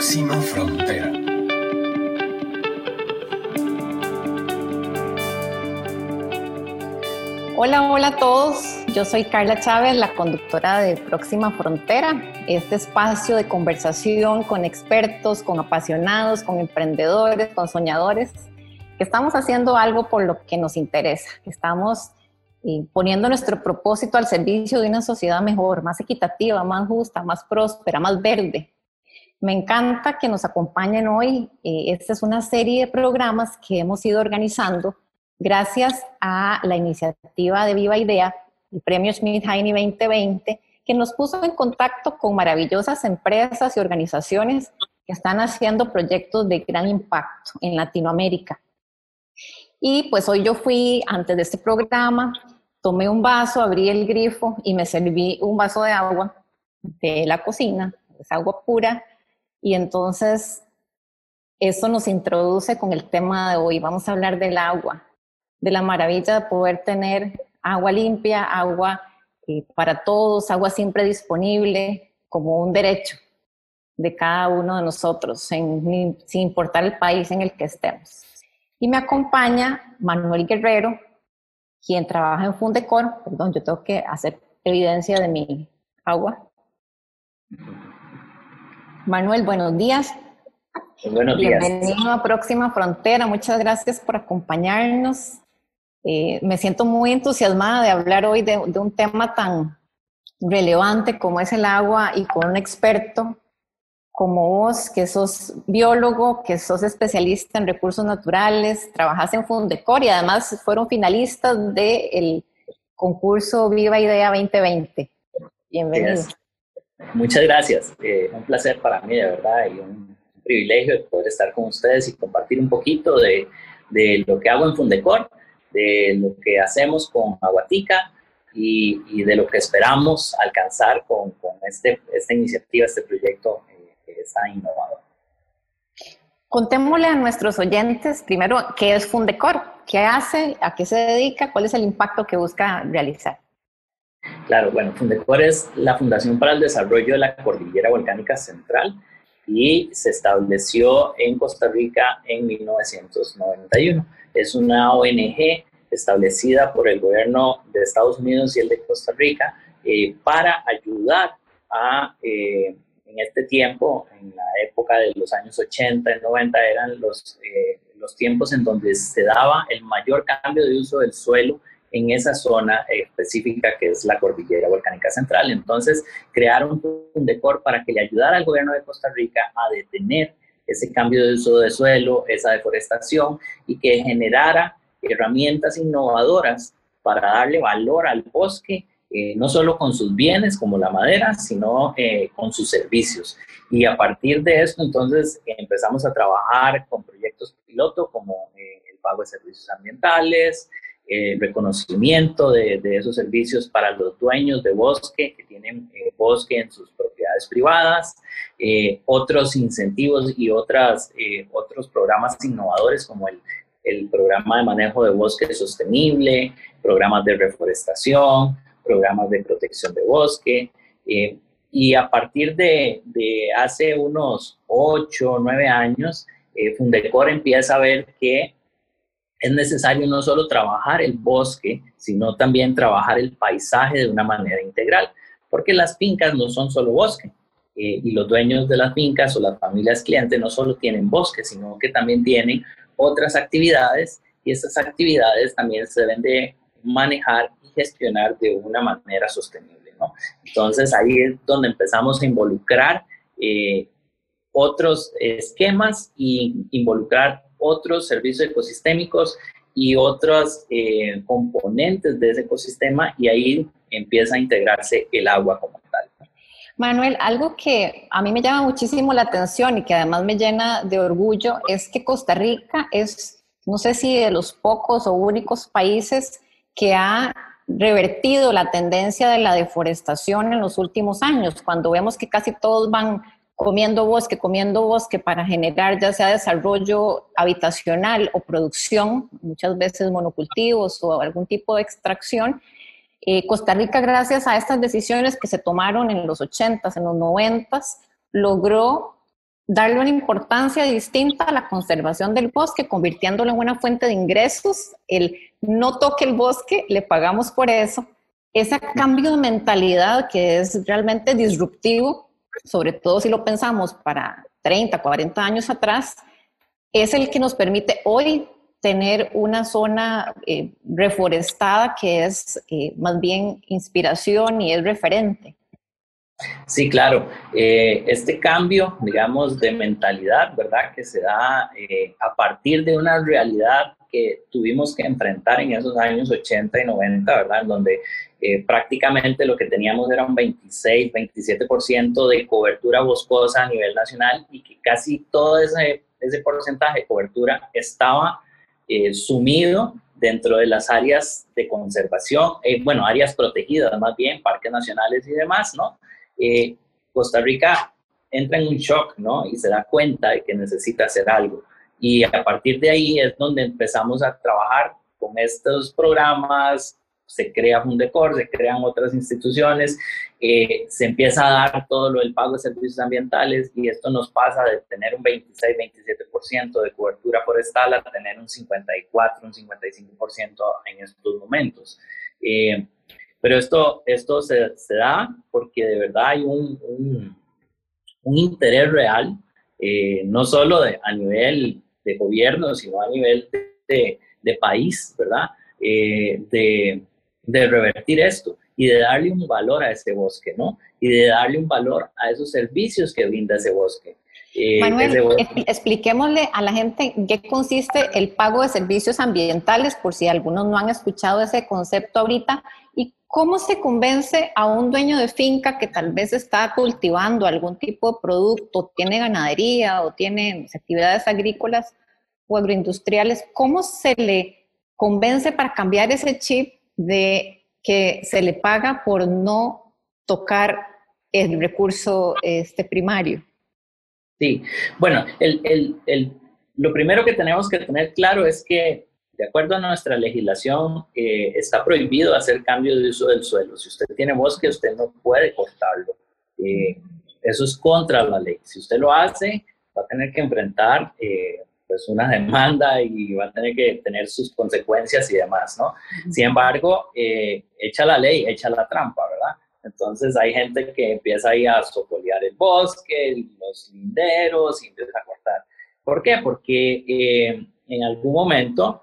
próxima frontera. Hola, hola a todos. Yo soy Carla Chávez, la conductora de Próxima Frontera, este espacio de conversación con expertos, con apasionados, con emprendedores, con soñadores, estamos haciendo algo por lo que nos interesa, estamos eh, poniendo nuestro propósito al servicio de una sociedad mejor, más equitativa, más justa, más próspera, más verde. Me encanta que nos acompañen hoy. Eh, esta es una serie de programas que hemos ido organizando gracias a la iniciativa de Viva Idea, el Premio Schmidt Heine 2020, que nos puso en contacto con maravillosas empresas y organizaciones que están haciendo proyectos de gran impacto en Latinoamérica. Y pues hoy yo fui, antes de este programa, tomé un vaso, abrí el grifo y me serví un vaso de agua de la cocina, es agua pura, y entonces eso nos introduce con el tema de hoy. Vamos a hablar del agua, de la maravilla de poder tener agua limpia, agua eh, para todos, agua siempre disponible como un derecho de cada uno de nosotros, sin, sin importar el país en el que estemos. Y me acompaña Manuel Guerrero, quien trabaja en Fundecor. Perdón, yo tengo que hacer evidencia de mi agua. Manuel, buenos días. Buenos días. Bienvenido a Próxima Frontera. Muchas gracias por acompañarnos. Eh, me siento muy entusiasmada de hablar hoy de, un tema tan relevante como es el agua y con un experto como vos, que sos biólogo, que sos especialista en recursos naturales, trabajas en Fundecor y además fueron finalistas del concurso Viva Idea 2020. Bienvenido. Muchas gracias. Eh, un placer para mí, de verdad, y un privilegio poder estar con ustedes y compartir un poquito de, de lo que hago en Fundecor de lo que hacemos con Aguatica y, de lo que esperamos alcanzar con, este, esta iniciativa, este proyecto eh, que está innovador. Contémosle a nuestros oyentes primero qué es Fundecor, qué hace, a qué se dedica, cuál es el impacto que busca realizar. Claro, bueno, Fundecor es la Fundación para el Desarrollo de la Cordillera Volcánica Central y se estableció en Costa Rica en 1991 es una ONG establecida por el gobierno de Estados Unidos y el de Costa Rica eh, para ayudar a, eh, en este tiempo, en la época de los años 80 y 90, eran los, eh, los tiempos en donde se daba el mayor cambio de uso del suelo en esa zona específica que es la cordillera volcánica central. Entonces, crearon un decor para que le ayudara al gobierno de Costa Rica a detener ese cambio de uso de suelo, esa deforestación y que generara herramientas innovadoras para darle valor al bosque, eh, no solo con sus bienes como la madera, sino eh, con sus servicios. Y a partir de esto, entonces, empezamos a trabajar con proyectos piloto como eh, el pago de servicios ambientales, el reconocimiento de, de, esos servicios para los dueños de bosque que tienen bosque en sus propiedades privadas, eh, otros incentivos y otras, eh, otros programas innovadores como el, el, programa de manejo de bosque sostenible, programas de reforestación, programas de protección de bosque. Eh, y a partir de, de, hace unos 8 o 9 años, Fundecor empieza a ver que es necesario no solo trabajar el bosque, sino también trabajar el paisaje de una manera integral, porque las fincas no son solo bosque, eh, y los dueños de las fincas o las familias clientes no solo tienen bosque, sino que también tienen otras actividades y estas actividades también se deben de manejar y gestionar de una manera sostenible. Entonces ahí es donde empezamos a involucrar eh, otros esquemas y involucrar otros servicios ecosistémicos y otros eh, componentes de ese ecosistema y ahí empieza a integrarse el agua como tal. Manuel, algo que a mí me llama muchísimo la atención y que además me llena de orgullo es que Costa Rica es, no sé si de los pocos o únicos países que ha revertido la tendencia de la deforestación en los últimos años, cuando vemos que casi todos van comiendo bosque, comiendo bosque para generar ya sea desarrollo habitacional o producción, muchas veces monocultivos o algún tipo de extracción, eh, Costa Rica, gracias a estas decisiones que se tomaron en los 80s, en los 90s, logró darle una importancia distinta a la conservación del bosque, convirtiéndolo en una fuente de ingresos. El no toque el bosque, le pagamos por eso. Ese cambio de mentalidad que es realmente disruptivo, sobre todo si lo pensamos para 30, 40 años atrás, es el que nos permite hoy tener una zona eh, reforestada que es eh, más bien inspiración y es referente. Sí, claro. Eh, este cambio, digamos, de mentalidad, ¿verdad? Que se da a partir de una realidad que tuvimos que enfrentar en esos años 80 y 90, ¿verdad? En donde eh, prácticamente lo que teníamos era un 26, 27% de cobertura boscosa a nivel nacional y que casi todo ese, ese porcentaje de cobertura estaba sumido dentro de las áreas de conservación, bueno, áreas protegidas más bien, parques nacionales y demás, ¿no? Eh, Costa Rica entra en un shock, ¿no? Y se da cuenta de que necesita hacer algo. Y a partir de ahí es donde empezamos a trabajar con estos programas, se crea Fundecor, se crean otras instituciones, eh, se empieza a dar todo lo del pago de servicios ambientales y esto nos pasa de tener un 26-27% de cobertura forestal a tener un 54, un 55% en estos momentos. Eh, pero esto, esto se, da porque de verdad hay un, un, interés real, eh, no solo a nivel de gobierno, sino a nivel de, de país, ¿verdad? De, de revertir esto y de darle un valor a ese bosque, ¿no? Y de darle un valor a esos servicios que brinda ese bosque. Eh, Manuel, expliquémosle a la gente en qué consiste el pago de servicios ambientales, por si algunos no han escuchado ese concepto ahorita, y cómo se convence a un dueño de finca que tal vez está cultivando algún tipo de producto, tiene ganadería o tiene actividades agrícolas o agroindustriales, cómo se le convence para cambiar ese chip de que se le paga por no tocar el recurso este, primario? Sí, bueno, lo primero que tenemos que tener claro es que, de acuerdo a nuestra legislación, eh, está prohibido hacer cambio de uso del suelo. Si usted tiene bosque, usted no puede cortarlo. Eh, eso es contra la ley. Si usted lo hace, va a tener que enfrentar eh, pues una demanda y va a tener que tener sus consecuencias y demás, ¿no? Sin embargo, echa la ley, echa la trampa, ¿verdad? Entonces hay gente que empieza ahí a sopolear el bosque, los linderos y empieza a cortar. ¿Por qué? Porque eh, en algún momento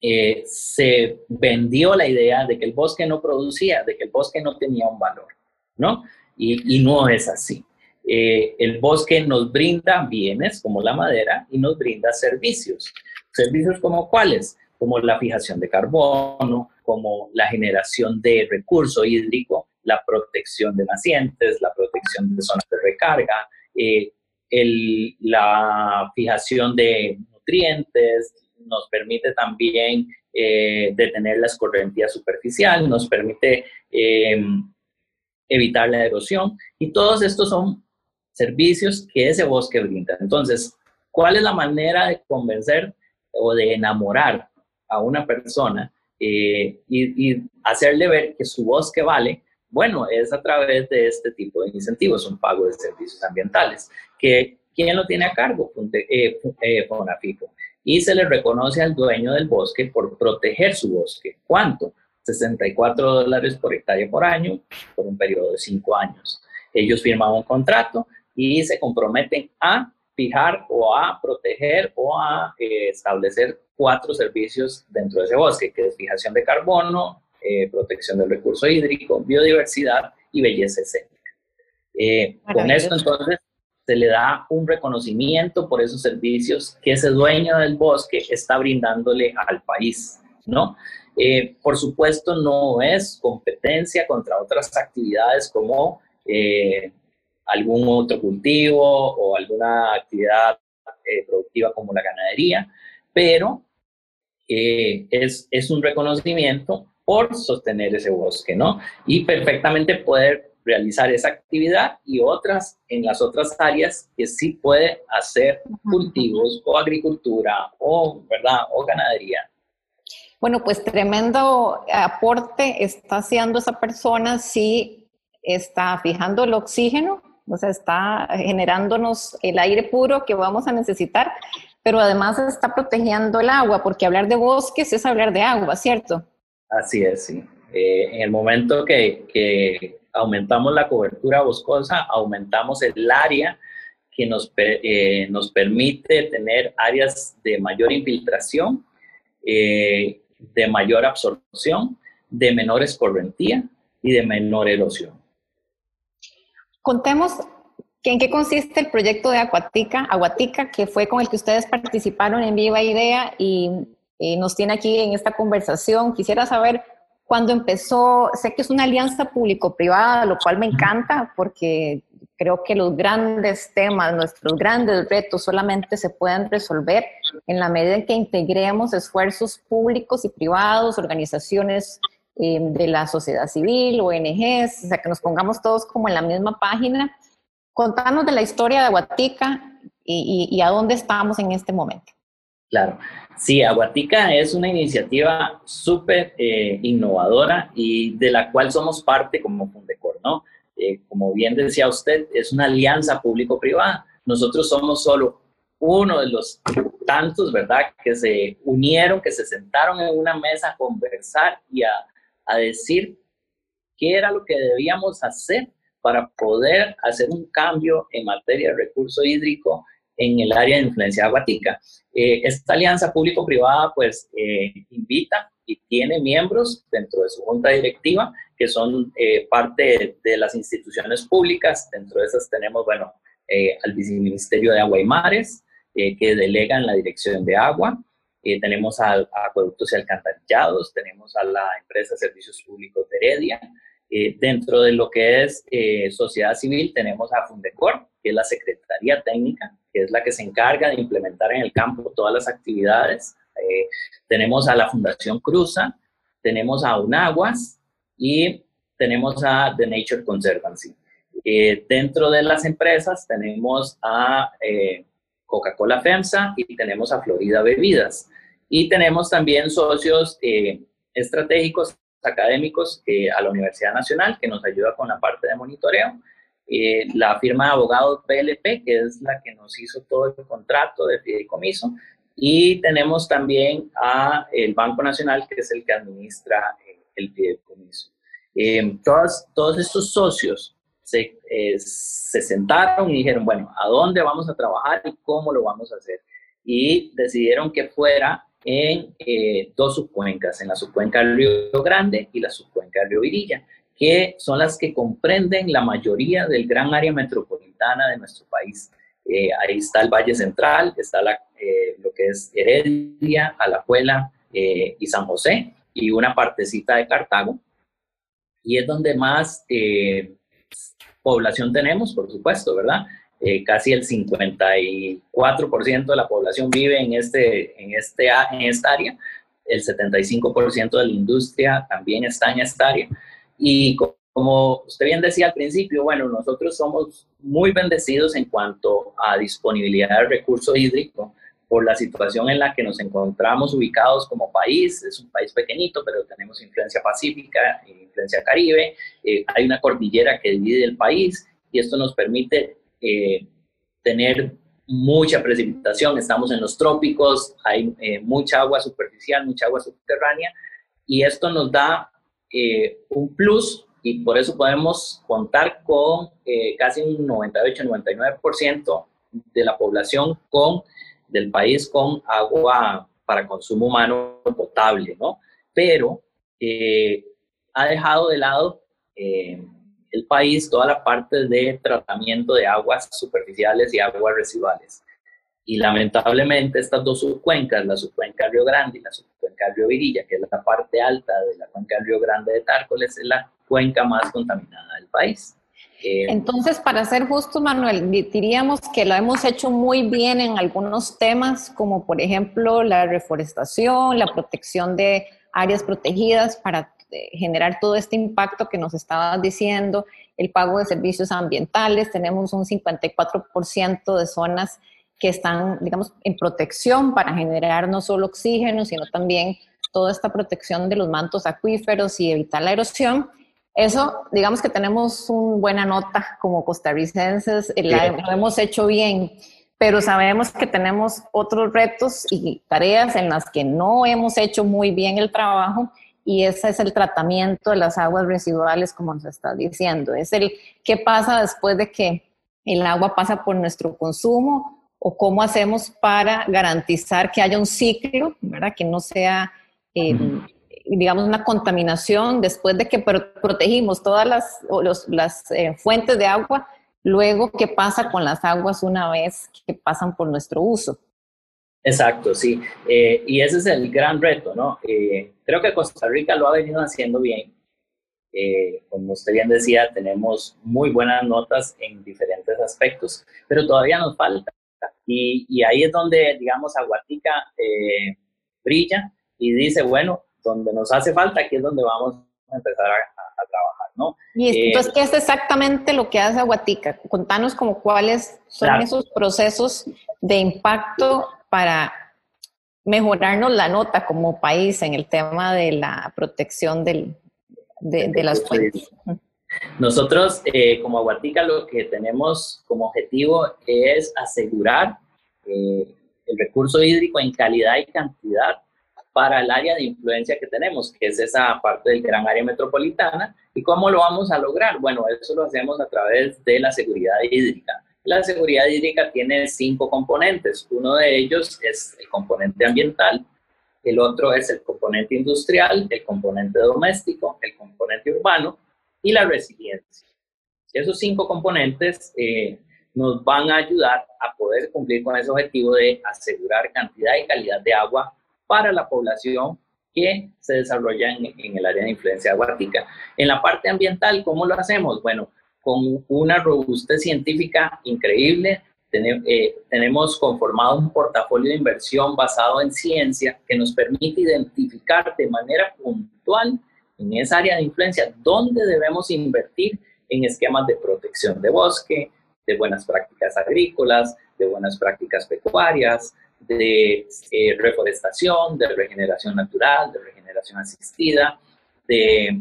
eh, se vendió la idea de que el bosque no producía, de que el bosque no tenía un valor, ¿no? Y, no es así. Eh, el bosque nos brinda bienes como la madera y nos brinda servicios. ¿Servicios como cuáles? Como la fijación de carbono, como la generación de recurso hídrico, la protección de nacientes, la protección de zonas de recarga, eh, la fijación de nutrientes, nos permite también eh, detener la escorrentía superficial, nos permite evitar la erosión y todos estos son servicios que ese bosque brinda. Entonces, ¿cuál es la manera de convencer o de enamorar a una persona y, y, hacerle ver que su bosque vale? Bueno, es a través de este tipo de incentivos, un pago de servicios ambientales, que ¿quién lo tiene a cargo? Eh, eh. Y se le reconoce al dueño del bosque por proteger su bosque. ¿Cuánto? 64 dólares por hectárea por año por un periodo de 5 años. Ellos firman un contrato y se comprometen a fijar o a proteger o a eh, establecer cuatro servicios dentro de ese bosque, que es fijación de carbono, eh, protección del recurso hídrico, biodiversidad y belleza escénica. Eh, con esto entonces se le da un reconocimiento por esos servicios que ese dueño del bosque está brindándole al país, ¿no? Eh, por supuesto, no es competencia contra otras actividades como algún otro cultivo o alguna actividad productiva como la ganadería, pero es, es un reconocimiento por sostener ese bosque, ¿no? Y perfectamente poder realizar esa actividad y otras en las otras áreas que sí puede hacer cultivos o agricultura o, ¿verdad? O ganadería. Bueno, pues tremendo aporte está haciendo esa persona si está fijando el oxígeno o sea, está generándonos el aire puro que vamos a necesitar, pero además está protegiendo el agua, porque hablar de bosques es hablar de agua, ¿cierto? Así es, sí. Eh, en el momento que, que, aumentamos la cobertura boscosa, aumentamos el área que nos, eh, nos permite tener áreas de mayor infiltración, eh, de mayor absorción, de menor escorrentía y de menor erosión. Contemos en qué consiste el proyecto de Aguatica, Aguatica, que fue con el que ustedes participaron en Viva Idea y, y nos tiene aquí en esta conversación. Quisiera saber cuándo empezó, sé que es una alianza público-privada, lo cual me encanta porque creo que los grandes temas, nuestros grandes retos solamente se pueden resolver en la medida en que integremos esfuerzos públicos y privados, organizaciones eh, de la sociedad civil, ONGs, o sea, que nos pongamos todos como en la misma página. Contanos de la historia de Aguatica y, a dónde estamos en este momento. Claro, sí, Aguatica es una iniciativa súper eh, innovadora y de la cual somos parte como Fundecor, ¿no? Eh, como bien decía usted, es una alianza público-privada. Nosotros somos solo uno de los tantos, ¿verdad?, que se unieron, que se sentaron en una mesa a conversar y a, a decir qué era lo que debíamos hacer para poder hacer un cambio en materia de recurso hídrico en el área de influencia aguatica. Eh, esta alianza público-privada pues eh, invita y tiene miembros dentro de su junta directiva que son eh, parte de, las instituciones públicas. Dentro de esas tenemos, bueno, al Viceministerio de Agua y Mares, que delega en la dirección de agua. Tenemos a, a, Acueductos y Alcantarillados, tenemos a la empresa Servicios Públicos de Heredia. dentro de lo que es sociedad civil tenemos a Fundecor, que es la Secretaría Técnica, que es la que se encarga de implementar en el campo todas las actividades. Eh, tenemos a la Fundación Cruza, tenemos a UNAGUAS y tenemos a The Nature Conservancy. Eh, dentro de las empresas tenemos a eh, Coca-Cola FEMSA y tenemos a Florida Bebidas. Y tenemos también socios estratégicos académicos a la Universidad Nacional que nos ayuda con la parte de monitoreo eh, la firma de abogados PLP, que es la que nos hizo todo el contrato de fideicomiso, y tenemos también a el Banco Nacional, que es el que administra eh, el fideicomiso. Eh, todos, todos estos socios se, se sentaron y dijeron, bueno, ¿a dónde vamos a trabajar y cómo lo vamos a hacer? Y decidieron que fuera en dos subcuencas, en la subcuenca del Río Grande y la subcuenca del Río Virilla que son las que comprenden la mayoría del gran área metropolitana de nuestro país. Eh, ahí está el Valle Central, está la, eh, lo que es Heredia, Alajuela eh, y San José, y una partecita de Cartago. Y es donde más población tenemos, por supuesto, ¿verdad? Casi el 54% de la población vive en, este, en, este, en esta área, el 75% de la industria también está en esta área. Y como usted bien decía al principio, bueno, nosotros somos muy bendecidos en cuanto a disponibilidad de recursos hídricos por la situación en la que nos encontramos ubicados como país. Es un país pequeñito, pero tenemos influencia pacífica, influencia caribe. Eh, hay una cordillera que divide el país y esto nos permite eh, tener mucha precipitación. Estamos en los trópicos, hay eh, mucha agua superficial, mucha agua subterránea y esto nos da eh, un plus y por eso podemos contar con eh, casi un 98-99% de la población con, del país con agua para consumo humano potable, ¿no? Pero eh, ha dejado de lado el país toda la parte de tratamiento de aguas superficiales y aguas residuales. Y lamentablemente estas dos subcuencas, la subcuenca Río Grande y la subcuenca Río Virilla, que es la parte alta de la cuenca Río Grande de Tárcoles, es la cuenca más contaminada del país. Eh, Entonces, para ser justos, Manuel, diríamos que lo hemos hecho muy bien en algunos temas, como por ejemplo la reforestación, la protección de áreas protegidas para generar todo este impacto que nos estabas diciendo, el pago de servicios ambientales, tenemos un 54% de zonas que están, digamos, en protección para generar no solo oxígeno, sino también toda esta protección de los mantos acuíferos y evitar la erosión. Eso, digamos que tenemos una buena nota como costarricenses, lo hemos hecho bien, pero sabemos que tenemos otros retos y tareas en las que no hemos hecho muy bien el trabajo y ese es el tratamiento de las aguas residuales, como nos está diciendo. Es el qué pasa después de que el agua pasa por nuestro consumo o cómo hacemos para garantizar que haya un ciclo, ¿verdad? Que no sea... Eh, digamos, una contaminación después de que protegimos todas las, las eh, fuentes de agua, luego qué pasa con las aguas una vez que pasan por nuestro uso. Exacto, sí. Eh, y ese es el gran reto, ¿no? Eh, creo que Costa Rica lo ha venido haciendo bien. como usted bien decía, tenemos muy buenas notas en diferentes aspectos, pero todavía nos falta. Y, y ahí es donde, digamos, Aguatica brilla y dice, bueno, donde nos hace falta, aquí es donde vamos a empezar a, trabajar, ¿no? Y eh, entonces, ¿qué es exactamente lo que hace Aguatica? Contanos como cuáles son esos procesos de impacto para mejorarnos la nota como país en el tema de la protección del, de, las fuentes. Nosotros, eh, como Aguatica, lo que tenemos como objetivo es asegurar eh, el recurso hídrico en calidad y cantidad para el área de influencia que tenemos, que es esa parte del gran área metropolitana. ¿Y cómo lo vamos a lograr? Bueno, eso lo hacemos a través de la seguridad hídrica. La seguridad hídrica tiene cinco componentes. Uno de ellos es el componente ambiental, el otro es el componente industrial, el componente doméstico, el componente urbano y la resiliencia. Esos cinco componentes eh, nos van a ayudar a poder cumplir con ese objetivo de asegurar cantidad y calidad de agua para la población que se desarrolla en, el área de influencia aguática. En la parte ambiental, ¿cómo lo hacemos? Bueno, con una robustez científica increíble, eh, tenemos conformado un portafolio de inversión basado en ciencia que nos permite identificar de manera puntual en esa área de influencia dónde debemos invertir en esquemas de protección de bosque, de buenas prácticas agrícolas, de buenas prácticas pecuarias, de eh, reforestación, de regeneración natural, de regeneración asistida, de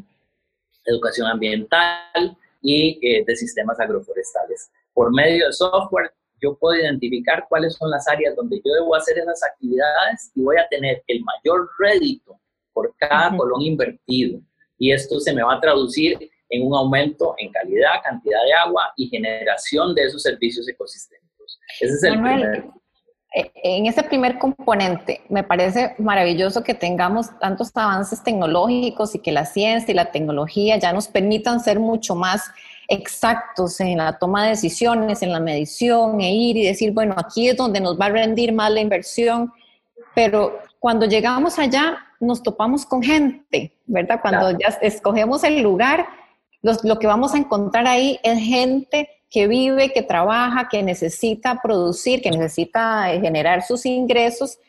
educación ambiental y eh, de sistemas agroforestales. Por medio de software, yo puedo identificar cuáles son las áreas donde yo debo hacer esas actividades y voy a tener el mayor rédito por cada colón invertido. Y esto se me va a traducir en un aumento en calidad, cantidad de agua y generación de esos servicios ecosistémicos. Ese es el primer eh, en ese primer componente, me parece maravilloso que tengamos tantos avances tecnológicos y que la ciencia y la tecnología ya nos permitan ser mucho más exactos en la toma de decisiones, en la medición, e ir y decir, bueno, aquí es donde nos va a rendir más la inversión, pero cuando llegamos allá nos topamos con gente, ¿verdad? Cuando ya escogemos el lugar, lo que vamos a encontrar ahí es gente que vive, que trabaja, que necesita producir, que necesita eh, generar sus ingresos.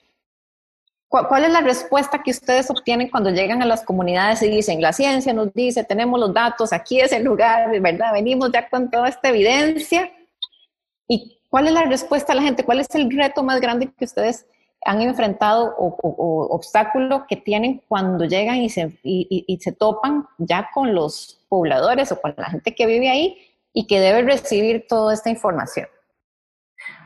¿Cuál es la respuesta que ustedes obtienen cuando llegan a las comunidades y dicen, la ciencia nos dice, tenemos los datos, aquí es el lugar, ¿verdad? Venimos ya con toda esta evidencia. ¿Y cuál es la respuesta a la gente? ¿Cuál es el reto más grande que ustedes han enfrentado o, obstáculo que tienen cuando llegan y se, y se topan ya con los pobladores o con la gente que vive ahí y que debe recibir toda esta información?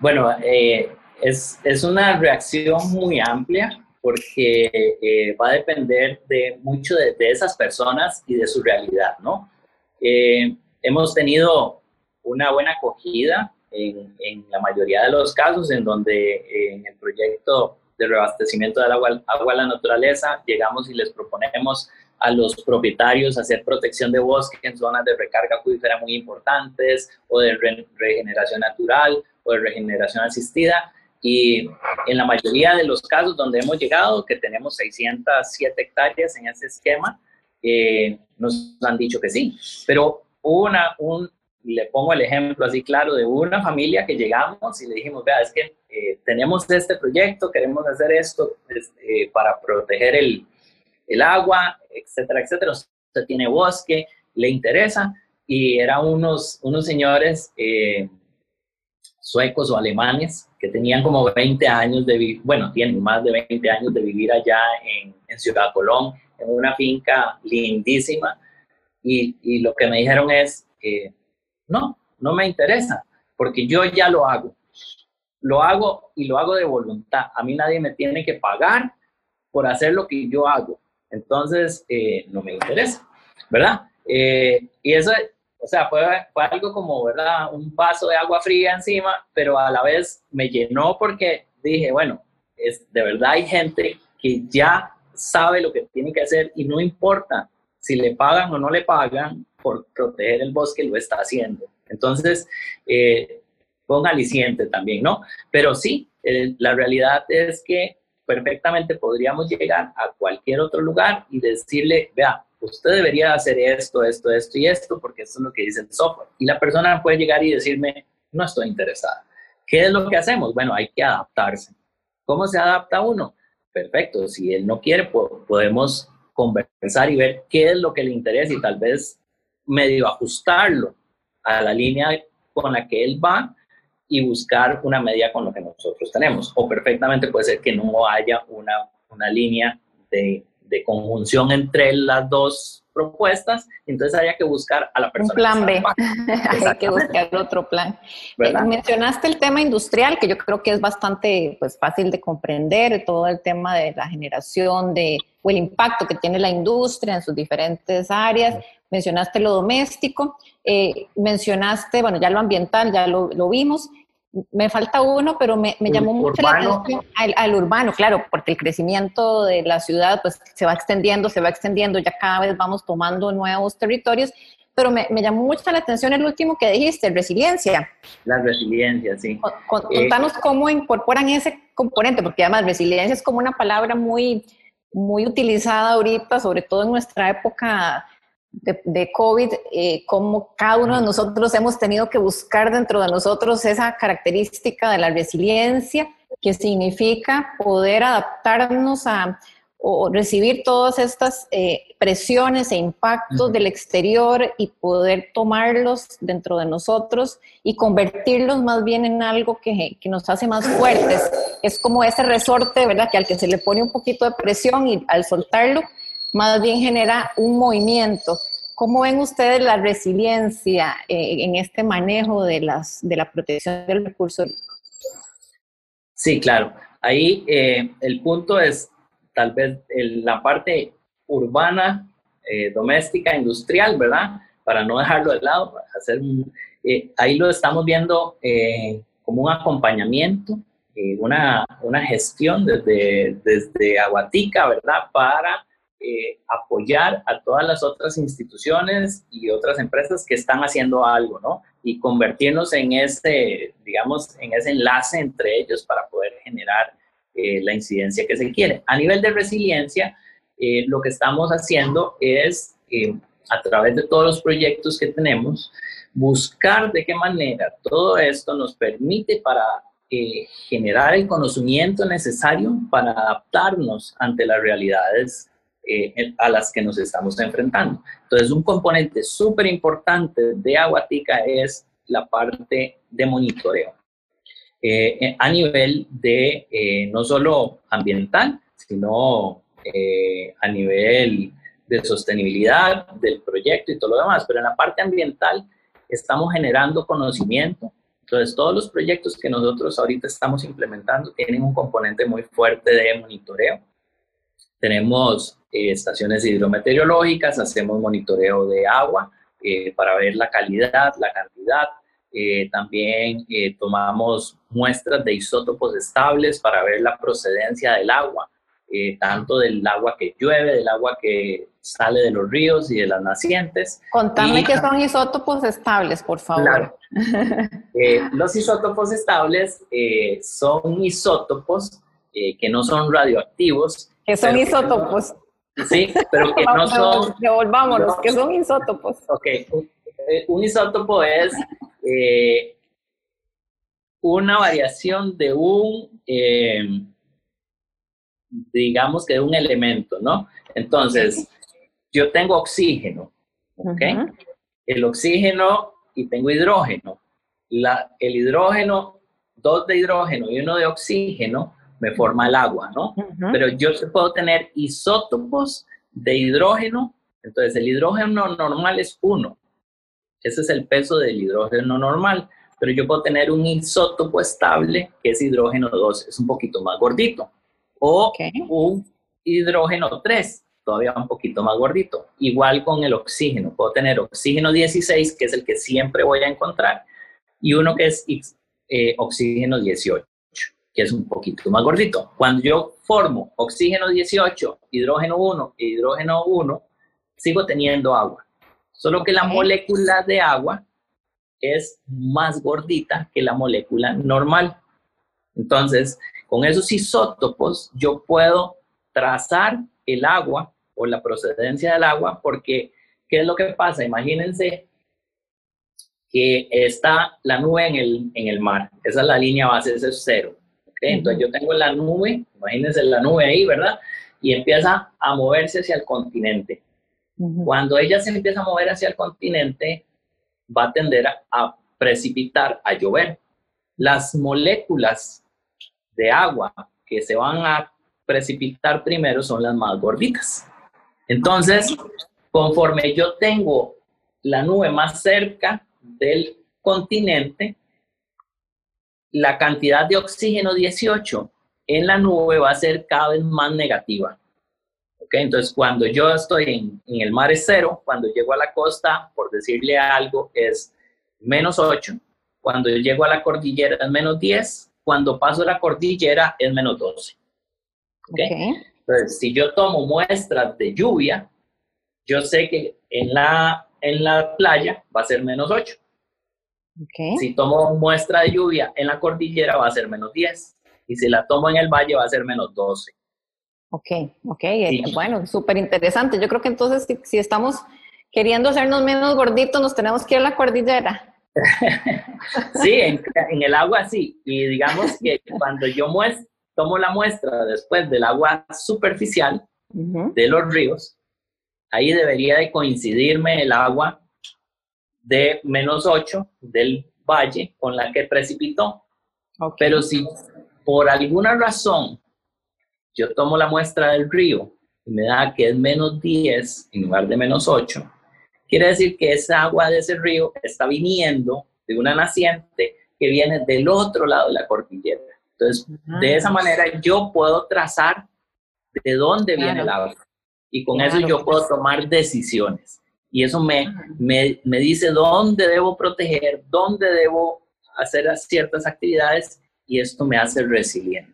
Bueno, eh, es, es, una reacción muy amplia porque eh, va a depender de mucho de, esas personas y de su realidad, ¿no? Eh, hemos tenido una buena acogida en, en, la mayoría de los casos en donde en el proyecto de reabastecimiento del agua, agua a la naturaleza llegamos y les proponemos a los propietarios hacer protección de bosque en zonas de recarga acuífera muy importantes o de regeneración natural o de regeneración asistida. Y en la mayoría de los casos donde hemos llegado, que tenemos 607 hectáreas en ese esquema, eh, nos han dicho que sí. Pero una, un, le pongo el ejemplo así claro de una familia que llegamos y le dijimos, vea, es que eh, tenemos este proyecto, queremos hacer esto este, para proteger el, el agua, etcétera, etcétera. Usted tiene bosque, le interesa. Y eran unos, unos señores eh, suecos o alemanes que tenían como 20 años de bueno, tienen más de 20 años de vivir allá en, en Ciudad Colón, en una finca lindísima. Y, y lo que me dijeron es, que no, no me interesa, porque yo ya lo hago. Lo hago y lo hago de voluntad. A mí nadie me tiene que pagar por hacer lo que yo hago. Entonces, eh, no me interesa, ¿verdad? Eh, y eso, o sea, fue, fue, algo como, ¿verdad? Un vaso de agua fría encima, pero a la vez me llenó porque dije, bueno, es, de verdad hay gente que ya sabe lo que tiene que hacer y no importa si le pagan o no le pagan por proteger el bosque, lo está haciendo. Entonces, eh, aliciente también, ¿no? Pero sí, eh, la realidad es que perfectamente podríamos llegar a cualquier otro lugar y decirle, vea, usted debería hacer esto, esto, esto y esto, porque esto es lo que dice el software. Y la persona puede llegar y decirme, no estoy interesada. ¿Qué es lo que hacemos? Bueno, hay que adaptarse. ¿Cómo se adapta uno? Perfecto, si él no quiere, podemos conversar y ver qué es lo que le interesa y tal vez medio ajustarlo a la línea con la que él va y buscar una medida con lo que nosotros tenemos. O perfectamente puede ser que no haya una, una línea de, de conjunción entre las dos propuestas, entonces había que buscar a la persona. Un plan B, hay que buscar otro plan. Eh, mencionaste el tema industrial, que yo creo que es bastante pues, fácil de comprender, todo el tema de la generación de, o el impacto que tiene la industria en sus diferentes áreas. Mencionaste lo doméstico, eh, mencionaste, bueno, ya lo ambiental, ya lo, lo vimos, me falta uno, pero me, llamó mucho la atención al, urbano, claro, porque el crecimiento de la ciudad pues se va extendiendo, se va extendiendo, ya cada vez vamos tomando nuevos territorios, pero me, llamó mucho la atención el último que dijiste, resiliencia. La resiliencia, sí. Eh, contanos cómo incorporan ese componente, porque además resiliencia es como una palabra muy, muy utilizada ahorita, sobre todo en nuestra época de, COVID, eh, cómo cada uno de nosotros hemos tenido que buscar dentro de nosotros esa característica de la resiliencia, que significa poder adaptarnos a o recibir todas estas eh, presiones e impactos del exterior y poder tomarlos dentro de nosotros y convertirlos más bien en algo que, que, nos hace más fuertes. Es como ese resorte, ¿verdad? Que al que se le pone un poquito de presión y al soltarlo, más bien genera un movimiento. ¿Cómo ven ustedes la resiliencia eh, en este manejo de, las, de la protección del recurso? Sí, claro. Ahí eh, el punto es tal vez la parte urbana, eh, doméstica, industrial, ¿verdad? Para no dejarlo de lado, hacer ahí lo estamos viendo como un acompañamiento, una, una, gestión desde, desde Aguatica, ¿verdad? Para eh, apoyar a todas las otras instituciones y otras empresas que están haciendo algo, ¿no? Y convertirnos en ese, digamos, en ese enlace entre ellos para poder generar eh, la incidencia que se quiere. A nivel de resiliencia, eh, lo que estamos haciendo es, a través de todos los proyectos que tenemos, buscar de qué manera todo esto nos permite para generar el conocimiento necesario para adaptarnos ante las realidades eh, a las que nos estamos enfrentando. Entonces, un componente súper importante de Aguatica es la parte de monitoreo. Eh, eh, a nivel de no solo ambiental, sino a nivel de sostenibilidad del proyecto y todo lo demás. Pero en la parte ambiental estamos generando conocimiento. Entonces, todos los proyectos que nosotros ahorita estamos implementando tienen un componente muy fuerte de monitoreo. Tenemos eh, estaciones hidrometeorológicas, hacemos monitoreo de agua eh, para ver la calidad, la cantidad. Eh, también tomamos muestras de isótopos estables para ver la procedencia del agua, tanto del agua que llueve, del agua que sale de los ríos y de las nacientes. Contame qué son isótopos estables, por favor. los isótopos estables son isótopos que no son radioactivos. Que son isótopos. Sí, pero que no son... Devolvámonos, que son isótopos. Ok, un, isótopo es eh, una variación de un, eh, digamos que de un elemento, ¿no? Entonces, yo tengo oxígeno, ¿ok? El oxígeno y tengo hidrógeno. La, el hidrógeno, dos de hidrógeno y uno de oxígeno, me forma el agua, ¿no? Pero yo puedo tener isótopos de hidrógeno, Entonces, el hidrógeno normal es 1. Ese es el peso del hidrógeno normal. Pero yo puedo tener un isótopo estable que es hidrógeno 2, es un poquito más gordito. O un hidrógeno 3, todavía un poquito más gordito. Igual con el oxígeno. Puedo tener oxígeno 16, que es el que siempre voy a encontrar, y uno que es eh, oxígeno 18, que es un poquito más gordito. Cuando yo formo oxígeno 18, hidrógeno 1 e hidrógeno 1, sigo teniendo agua. Solo que la molécula de agua es más gordita que la molécula normal. Entonces, con esos isótopos yo puedo trazar el agua o la procedencia del agua porque, ¿qué es lo que pasa? Imagínense que está la nube en el, en el mar. Esa es la línea base, ese es cero. Entonces yo tengo la nube, imagínense la nube ahí, ¿verdad? Y empieza a moverse hacia el continente. Cuando ella se empieza a mover hacia el continente, va a tender a, precipitar, a llover. Las moléculas de agua que se van a precipitar primero son las más gorditas. Entonces, conforme yo tengo la nube más cerca del continente, la cantidad de oxígeno 18 en la nube va a ser cada vez más negativa. ¿Okay? Entonces, cuando yo estoy en, en, el mar es cero, cuando llego a la costa, por decirle algo, es menos 8, cuando llego a la cordillera es menos 10, cuando paso la cordillera es menos 12. ¿Okay? Entonces, si yo tomo muestras de lluvia, yo sé que en la, en la playa va a ser menos 8. Si tomo muestra de lluvia en la cordillera va a ser menos 10 y si la tomo en el valle va a ser menos 12. Ok, ok, eh, bueno, súper interesante. Yo creo que entonces si, estamos queriendo hacernos menos gorditos, nos tenemos que ir a la cordillera. sí, en, el agua sí. Y digamos que cuando yo tomo la muestra después del agua superficial de los ríos, ahí debería de coincidirme el agua de menos 8 del valle con la que precipitó. Pero si por alguna razón yo tomo la muestra del río y me da que es menos 10 en lugar de menos 8, quiere decir que esa agua de ese río está viniendo de una naciente que viene del otro lado de la cordillera. Entonces, de esa manera yo puedo trazar de dónde viene el agua. Y con eso yo puedo tomar decisiones y eso me, me, me, dice dónde debo proteger, dónde debo hacer ciertas actividades y esto me hace resiliente.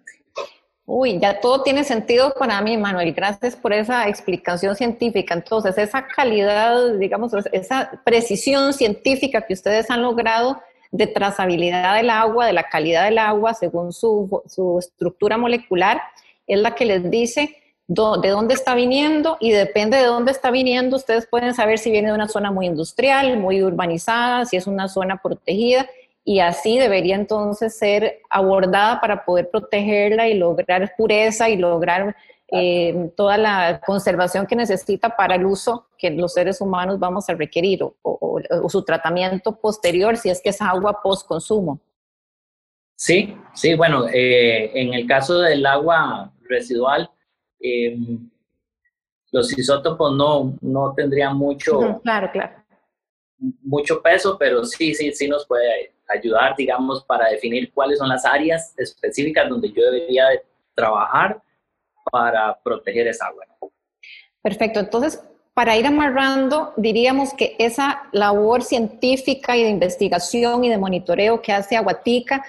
Uy, ya todo tiene sentido para mí, Manuel. Gracias por esa explicación científica. Entonces, esa calidad, digamos, esa precisión científica que ustedes han logrado de trazabilidad del agua, de la calidad del agua según su, su estructura molecular, es la que les dice de dónde está viniendo y depende de dónde está viniendo, ustedes pueden saber si viene de una zona muy industrial, muy urbanizada, si es una zona protegida y así debería entonces ser abordada para poder protegerla y lograr pureza y lograr eh, toda la conservación que necesita para el uso que los seres humanos vamos a requerir o, su tratamiento posterior si es que es agua post consumo. Sí, sí, bueno, eh, en el caso del agua residual, Em, los isótopos no, no tendrían mucho, claro, claro. mucho peso, pero sí, sí, sí nos puede ayudar, digamos, para definir cuáles son las áreas específicas donde yo debería trabajar para proteger esa agua. Perfecto, entonces, para ir amarrando, diríamos que esa labor científica y de investigación y de monitoreo que hace Aguatica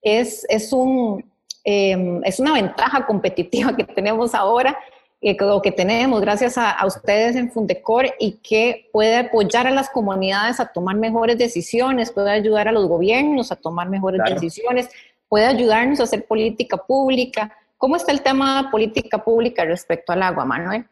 es, es un, Em, es una ventaja competitiva que tenemos ahora, eh, que tenemos gracias a, ustedes en Fundecor y que puede apoyar a las comunidades a tomar mejores decisiones, puede ayudar a los gobiernos a tomar mejores decisiones, puede ayudarnos a hacer política pública. ¿Cómo está el tema de política pública respecto al agua, Manuel?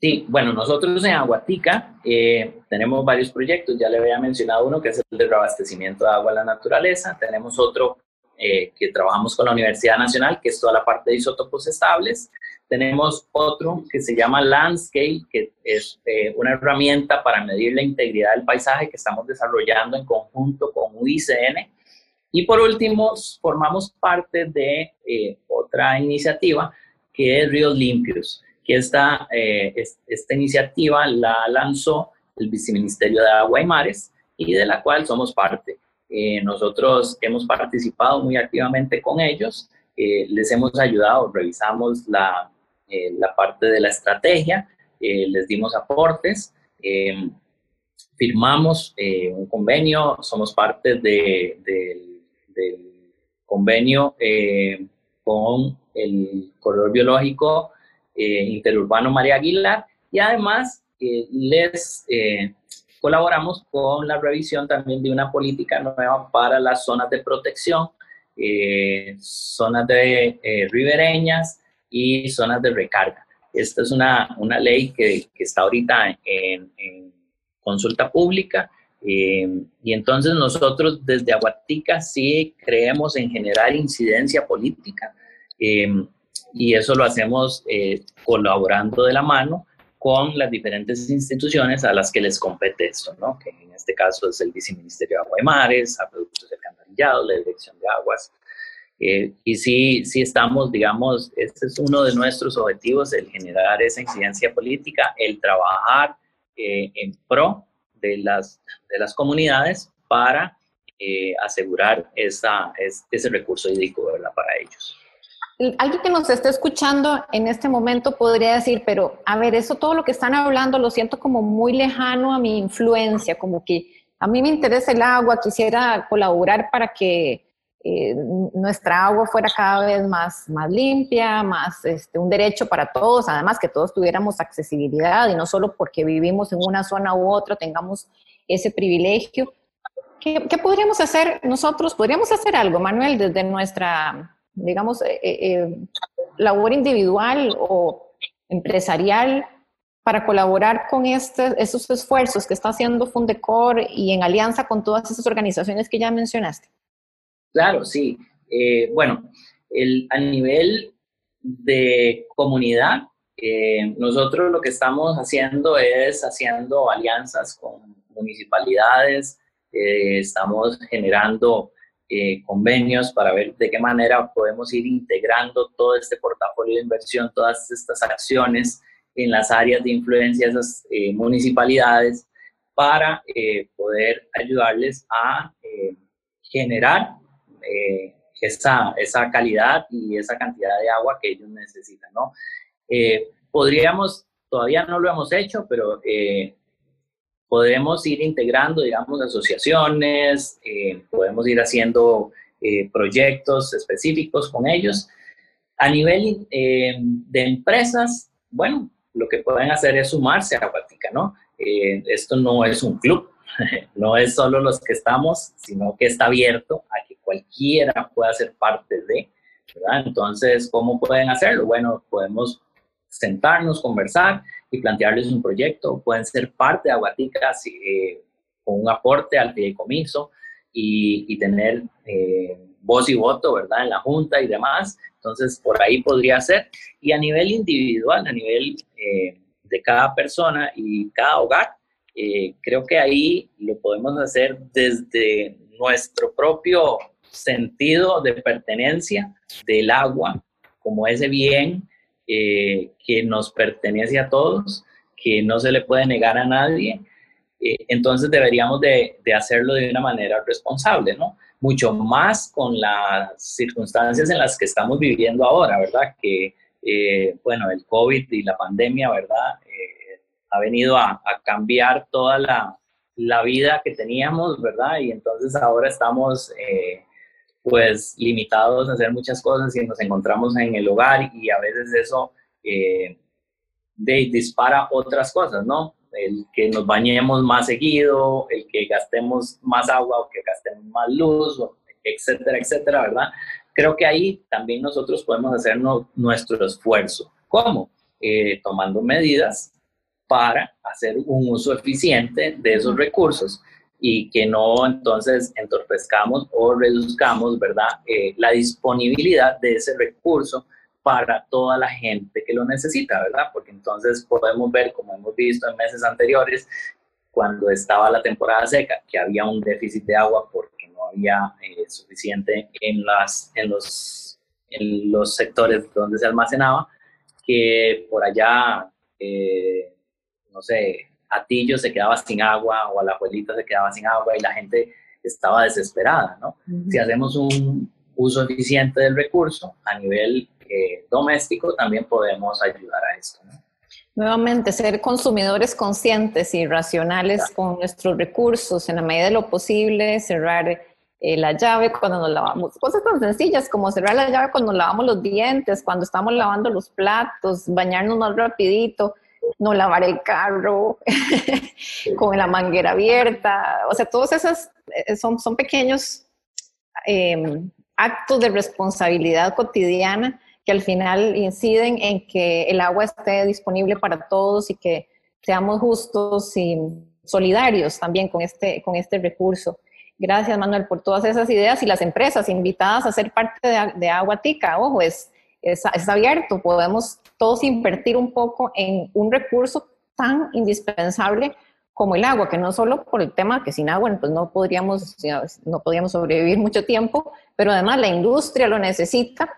Sí, bueno, nosotros en Aguatica eh, tenemos varios proyectos, ya le había mencionado uno que es el de reabastecimiento de agua a la naturaleza, tenemos otro eh, que trabajamos con la Universidad Nacional, que es toda la parte de isótopos estables. Tenemos otro que se llama Landscape, que es eh, una herramienta para medir la integridad del paisaje que estamos desarrollando en conjunto con UICN. Y por último, formamos parte de eh, otra iniciativa que es Ríos Limpios, que esta, eh, esta iniciativa la lanzó el Viceministerio de Agua y Mares y de la cual somos parte. Eh, nosotros hemos participado muy activamente con ellos, eh, les hemos ayudado, revisamos la, la parte de la estrategia, les dimos aportes, firmamos un convenio, somos parte de, del convenio con el corredor biológico eh, interurbano María Aguilar y además eh, les eh, colaboramos con la revisión también de una política nueva para las zonas de protección, zonas de ribereñas y zonas de recarga. Esta es una, una ley que, que, está ahorita en, en consulta pública y entonces nosotros desde Aguatica sí creemos en generar incidencia política y eso lo hacemos eh, colaborando de la mano con las diferentes instituciones a las que les compete esto, ¿no? que en este caso es el Viceministerio de Agua y Mares, a Productos Alcantarillados, la Dirección de Aguas. Eh, y sí, sí estamos, digamos, este es uno de nuestros objetivos, el generar esa incidencia política, el trabajar eh, en pro de las, de las comunidades para asegurar esa, ese recurso hídrico ¿verdad? para ellos. Alguien que nos esté escuchando en este momento podría decir, pero a ver, eso todo lo que están hablando lo siento como muy lejano a mi influencia, como que a mí me interesa el agua, quisiera colaborar para que eh, nuestra agua fuera cada vez más, más limpia, más este, un derecho para todos, además que todos tuviéramos accesibilidad y no solo porque vivimos en una zona u otra tengamos ese privilegio. ¿Qué, qué podríamos hacer nosotros? ¿Podríamos hacer algo, Manuel, desde nuestra digamos, eh, eh, eh, labor individual o empresarial para colaborar con este, estos esfuerzos que está haciendo Fundecor y en alianza con todas esas organizaciones que ya mencionaste? Claro, sí. bueno, el, a nivel de comunidad, nosotros lo que estamos haciendo es haciendo alianzas con municipalidades, estamos generando eh, convenios para ver de qué manera podemos ir integrando todo este portafolio de inversión, todas estas acciones en las áreas de influencia de esas eh, municipalidades para eh, poder ayudarles a generar esa, esa, calidad y esa cantidad de agua que ellos necesitan. ¿no? podríamos, todavía no lo hemos hecho, pero podemos ir integrando, digamos, asociaciones, eh, podemos ir haciendo eh, proyectos específicos con ellos. A nivel eh, de empresas, bueno, lo que pueden hacer es sumarse a Aguatica, ¿no? esto no es un club, no es solo los que estamos, sino que está abierto a que cualquiera pueda ser parte de, ¿verdad? Entonces, ¿cómo pueden hacerlo? Bueno, podemos sentarnos, conversar y plantearles un proyecto. Pueden ser parte de Aguatica eh, con un aporte al fideicomiso y, y tener eh, voz y voto, ¿verdad? En la junta y demás. Entonces, por ahí podría ser. Y a nivel individual, a nivel eh, de cada persona y cada hogar, creo que ahí lo podemos hacer desde nuestro propio sentido de pertenencia del agua como ese bien eh, que nos pertenece a todos, que no se le puede negar a nadie. Eh, entonces deberíamos de, hacerlo de una manera responsable, ¿no? Mucho más con las circunstancias en las que estamos viviendo ahora, ¿verdad? Que, eh, bueno, el COVID y la pandemia, ¿verdad? ha venido a, a cambiar toda la, la, vida que teníamos, ¿verdad? Y entonces ahora estamos pues limitados a hacer muchas cosas y nos encontramos en el hogar y a veces eso eh, dispara otras cosas, ¿no? El que nos bañemos más seguido, el que gastemos más agua o que gastemos más luz, etcétera, etcétera, ¿verdad? Creo que ahí también nosotros podemos hacer nuestro esfuerzo. ¿Cómo? Eh, tomando medidas para hacer un uso eficiente de esos recursos y que no entonces entorpezcamos o reduzcamos, ¿verdad?, eh, la disponibilidad de ese recurso para toda la gente que lo necesita, ¿verdad? Porque entonces podemos ver, como hemos visto en meses anteriores, cuando estaba la temporada seca, que había un déficit de agua porque no había eh, suficiente en, las, en, los, en los sectores donde se almacenaba, que por allá, eh, no sé, Atillo se quedaba sin agua o a la abuelita se quedaba sin agua y la gente estaba desesperada, ¿no? Si hacemos un uso eficiente del recurso a nivel eh, doméstico, también podemos ayudar a esto, ¿no? Nuevamente, ser consumidores conscientes y racionales con nuestros recursos, en la medida de lo posible, cerrar eh, la llave cuando nos lavamos. Cosas tan sencillas como cerrar la llave cuando lavamos los dientes, cuando estamos lavando los platos, bañarnos más rapidito, no lavar el carro con la manguera abierta. O sea, todos esos eh, son, son pequeños em, actos de responsabilidad cotidiana que al final inciden en que el agua esté disponible para todos y que seamos justos y solidarios también con este, con este recurso. Gracias, Manuel, por todas esas ideas y las empresas invitadas a ser parte de, de Aguatica. Ojo, es, es, es, abierto, podemos todos invertir un poco en un recurso tan indispensable como el agua, que no solo por el tema que sin agua pues no podríamos, no podríamos sobrevivir mucho tiempo, pero además la industria lo necesita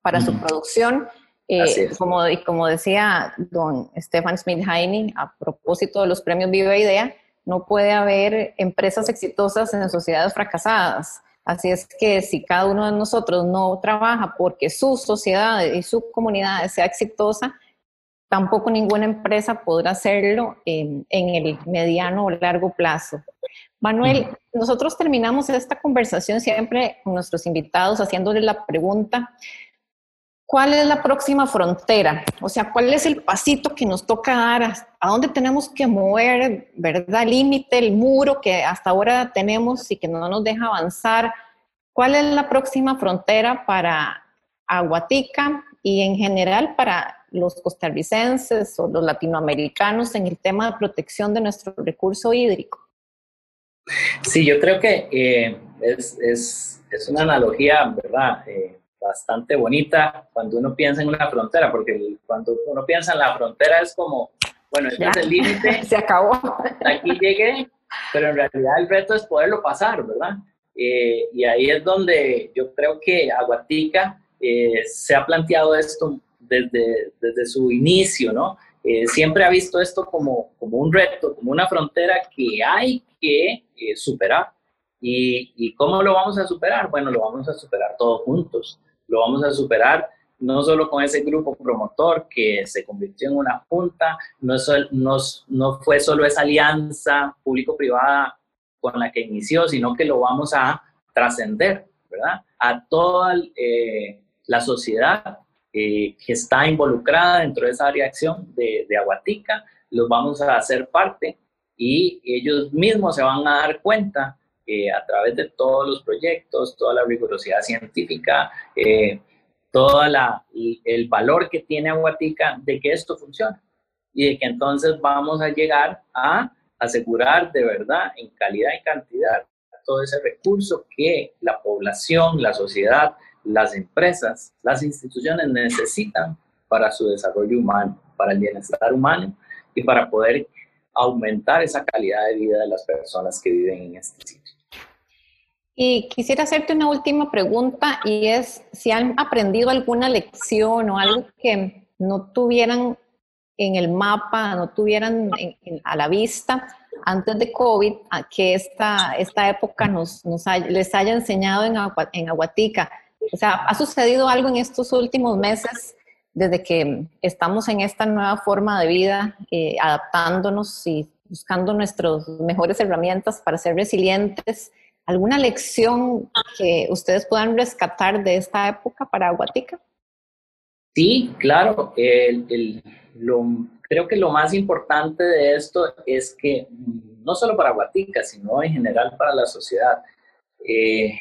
para su producción. Eh, como, como decía don Stefan Smith-Heine, a propósito de los premios Viva Idea, no puede haber empresas exitosas en sociedades fracasadas. Así es que si cada uno de nosotros no trabaja porque su sociedad y su comunidad sea exitosa, tampoco ninguna empresa podrá hacerlo en, en el mediano o largo plazo. Manuel, nosotros terminamos esta conversación siempre con nuestros invitados haciéndoles la pregunta, ¿Cuál es la próxima frontera? O sea, ¿cuál es el pasito que nos toca dar? ¿A dónde tenemos que mover, verdad? Límite, el muro que hasta ahora tenemos y que no nos deja avanzar. ¿Cuál es la próxima frontera para Aguatica y en general para los costarricenses o los latinoamericanos en el tema de protección de nuestro recurso hídrico? Sí, yo creo que eh, es, es, es, una analogía, ¿verdad? Eh, bastante bonita cuando uno piensa en una frontera, porque cuando uno piensa en la frontera es como, bueno, este es el límite. Se acabó. Aquí llegué, pero en realidad el reto es poderlo pasar, ¿verdad? Eh, y ahí es donde yo creo que Aguatica eh, se ha planteado esto desde, desde su inicio, ¿no? Eh, siempre ha visto esto como, como un reto, como una frontera que hay que superar. ¿Y, ¿Y cómo lo vamos a superar? Bueno, lo vamos a superar todos juntos lo vamos a superar no solo con ese grupo promotor que se convirtió en una junta, no, no, no fue solo esa alianza público-privada con la que inició, sino que lo vamos a trascender, ¿verdad? A toda eh, la sociedad eh, que está involucrada dentro de esa área de acción de, de Aguatica, los vamos a hacer parte y ellos mismos se van a dar cuenta a través de todos los proyectos, toda la rigurosidad científica, eh, todo el valor que tiene Aguatica de que esto funcione y de que entonces vamos a llegar a asegurar de verdad en calidad y cantidad todo ese recurso que la población, la sociedad, las empresas, las instituciones necesitan para su desarrollo humano, para el bienestar humano y para poder aumentar esa calidad de vida de las personas que viven en este sitio. Y quisiera hacerte una última pregunta y es si han aprendido alguna lección o algo que no tuvieran en el mapa, no tuvieran a la vista antes de COVID, que esta, esta época nos, les haya enseñado en, en Aguatica. O sea, ¿ha sucedido algo en estos últimos meses desde que estamos en esta nueva forma de vida, eh, adaptándonos y buscando nuestras mejores herramientas para ser resilientes? ¿Alguna lección que ustedes puedan rescatar de esta época para Aguatica? Sí, claro. creo que lo más importante de esto es que mm, no solo para Aguatica, sino en general para la sociedad, eh,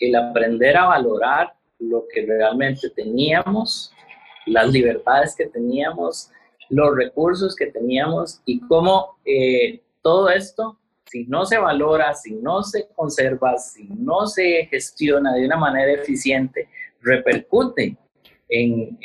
el aprender a valorar lo que realmente teníamos, las libertades que teníamos, los recursos que teníamos y cómo eh, todo esto si no se valora, si no se conserva, si no se gestiona de una manera eficiente, repercute en,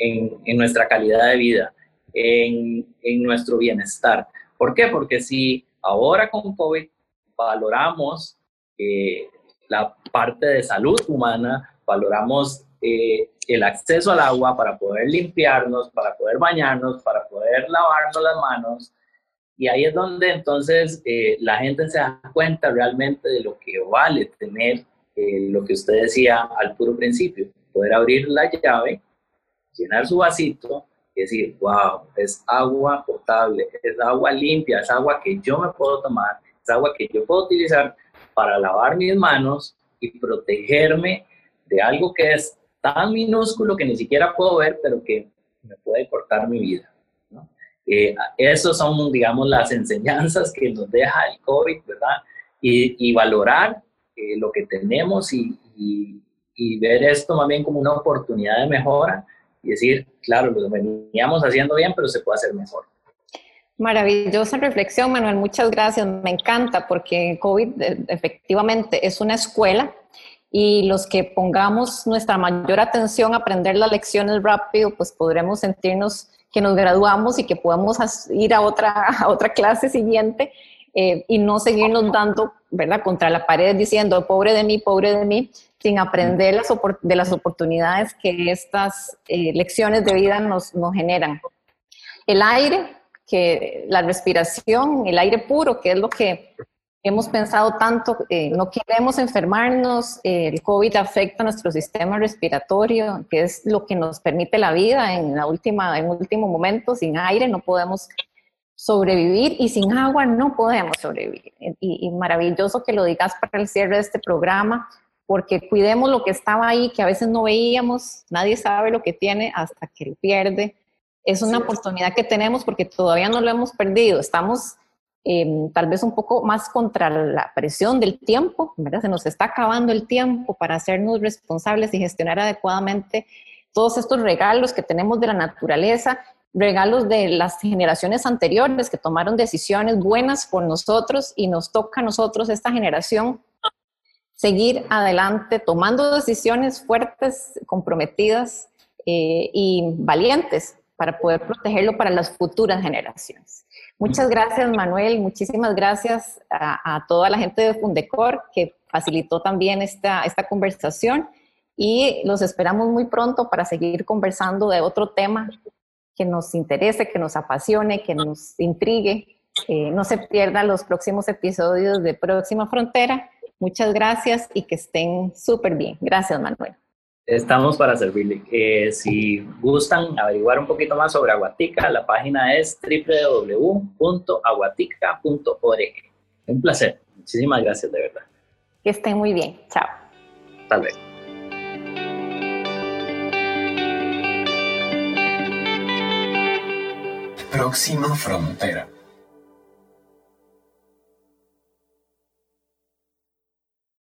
nuestra calidad de vida, en, nuestro bienestar. ¿Por qué? Porque si ahora con COVID valoramos eh, la parte de salud humana, valoramos eh, el acceso al agua para poder limpiarnos, para poder bañarnos, para poder lavarnos las manos. Y ahí es donde entonces eh, la gente se da cuenta realmente de lo que vale tener eh, lo que usted decía al puro principio, poder abrir la llave, llenar su vasito y decir, wow, es agua potable, es agua limpia, es agua que yo me puedo tomar, es agua que yo puedo utilizar para lavar mis manos y protegerme de algo que es tan minúsculo que ni siquiera puedo ver, pero que me puede cortar mi vida. Eh, esas son, digamos, las enseñanzas que nos deja el COVID, ¿verdad? Y, valorar eh, lo que tenemos y, y, ver esto más bien como una oportunidad de mejora y decir, claro, lo veníamos haciendo bien, pero se puede hacer mejor. Maravillosa reflexión, Manuel. Muchas gracias. Me encanta porque COVID eh, efectivamente es una escuela y los que pongamos nuestra mayor atención a aprender las lecciones rápido, pues podremos sentirnos que nos graduamos y que podemos ir a otra, otra clase siguiente eh, y no seguirnos dando, ¿verdad?, contra la pared diciendo, pobre de mí, pobre de mí, sin aprender las de las oportunidades que estas eh, lecciones de vida nos, nos generan. El aire, que la respiración, el aire puro, que es lo que hemos pensado tanto, eh, no queremos enfermarnos, eh, el COVID afecta nuestro sistema respiratorio, que es lo que nos permite la vida en la última, en último momento, sin aire no podemos sobrevivir y sin agua no podemos sobrevivir. Y, y, maravilloso que lo digas para el cierre de este programa, porque cuidemos lo que estaba ahí, que a veces no veíamos, nadie sabe lo que tiene hasta que lo pierde. Es una oportunidad que tenemos porque todavía no lo hemos perdido. Estamos Em, tal vez un poco más contra la presión del tiempo. Se nos está acabando el tiempo para hacernos responsables y gestionar adecuadamente todos estos regalos que tenemos de la naturaleza, regalos de las generaciones anteriores que tomaron decisiones buenas por nosotros y nos toca a nosotros, esta generación, seguir adelante tomando decisiones fuertes, comprometidas eh, y valientes para poder protegerlo para las futuras generaciones. Muchas gracias, Manuel. Muchísimas gracias a, toda la gente de Fundecor que facilitó también esta, esta conversación y los esperamos muy pronto para seguir conversando de otro tema que nos interese, que nos apasione, que nos intrigue. Eh, no se pierdan los próximos episodios de Próxima Frontera. Muchas gracias y que estén súper bien. Gracias, Manuel. Estamos para servirle. Eh, si gustan averiguar un poquito más sobre Aguatica, la página es www.aguatica.org. Un placer. Muchísimas gracias, de verdad. Que estén muy bien. Chao. Tal vez. Próxima frontera.